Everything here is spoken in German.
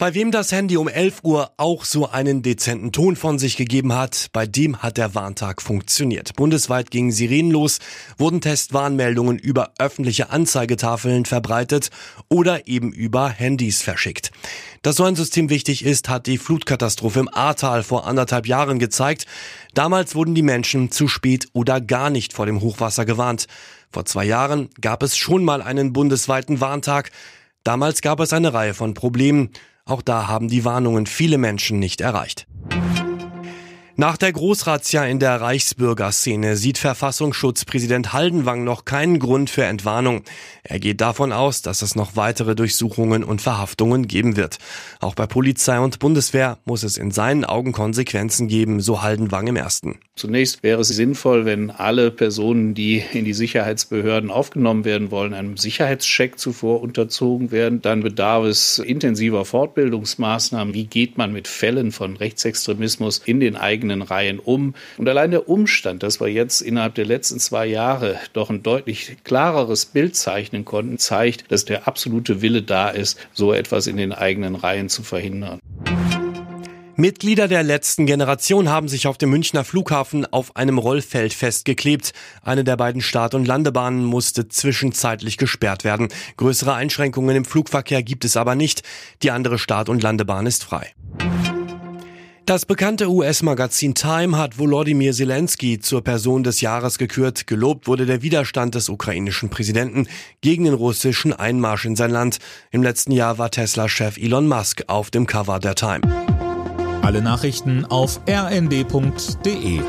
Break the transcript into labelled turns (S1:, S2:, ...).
S1: Bei wem das Handy um 11 Uhr auch so einen dezenten Ton von sich gegeben hat, bei dem hat der Warntag funktioniert. Bundesweit gingen Sirenen los, wurden Testwarnmeldungen über öffentliche Anzeigetafeln verbreitet oder eben über Handys verschickt. Dass so ein System wichtig ist, hat die Flutkatastrophe im Ahrtal vor anderthalb Jahren gezeigt. Damals wurden die Menschen zu spät oder gar nicht vor dem Hochwasser gewarnt. Vor zwei Jahren gab es schon mal einen bundesweiten Warntag. Damals gab es eine Reihe von Problemen. Auch da haben die Warnungen viele Menschen nicht erreicht. Nach der Großrazzia in der Reichsbürgerszene sieht Verfassungsschutzpräsident Haldenwang noch keinen Grund für Entwarnung. Er geht davon aus, dass es noch weitere Durchsuchungen und Verhaftungen geben wird. Auch bei Polizei und Bundeswehr muss es in seinen Augen Konsequenzen geben, so Haldenwang im ersten.
S2: Zunächst wäre es sinnvoll, wenn alle Personen, die in die Sicherheitsbehörden aufgenommen werden wollen, einem Sicherheitscheck zuvor unterzogen werden. Dann bedarf es intensiver Fortbildungsmaßnahmen. Wie geht man mit Fällen von Rechtsextremismus in den eigenen eigenen Reihen um. Und allein der Umstand, dass wir jetzt innerhalb der letzten zwei Jahre doch ein deutlich klareres Bild zeichnen konnten, zeigt, dass der absolute Wille da ist, so etwas in den eigenen Reihen zu verhindern.
S1: Mitglieder der letzten Generation haben sich auf dem Münchner Flughafen auf einem Rollfeld festgeklebt. Eine der beiden Start- und Landebahnen musste zwischenzeitlich gesperrt werden. Größere Einschränkungen im Flugverkehr gibt es aber nicht. Die andere Start- und Landebahn ist frei. Das bekannte US-Magazin Time hat Volodymyr Zelensky zur Person des Jahres gekürt. Gelobt wurde der Widerstand des ukrainischen Präsidenten gegen den russischen Einmarsch in sein Land. Im letzten Jahr war Tesla-Chef Elon Musk auf dem Cover der Time.
S3: Alle Nachrichten auf rnd.de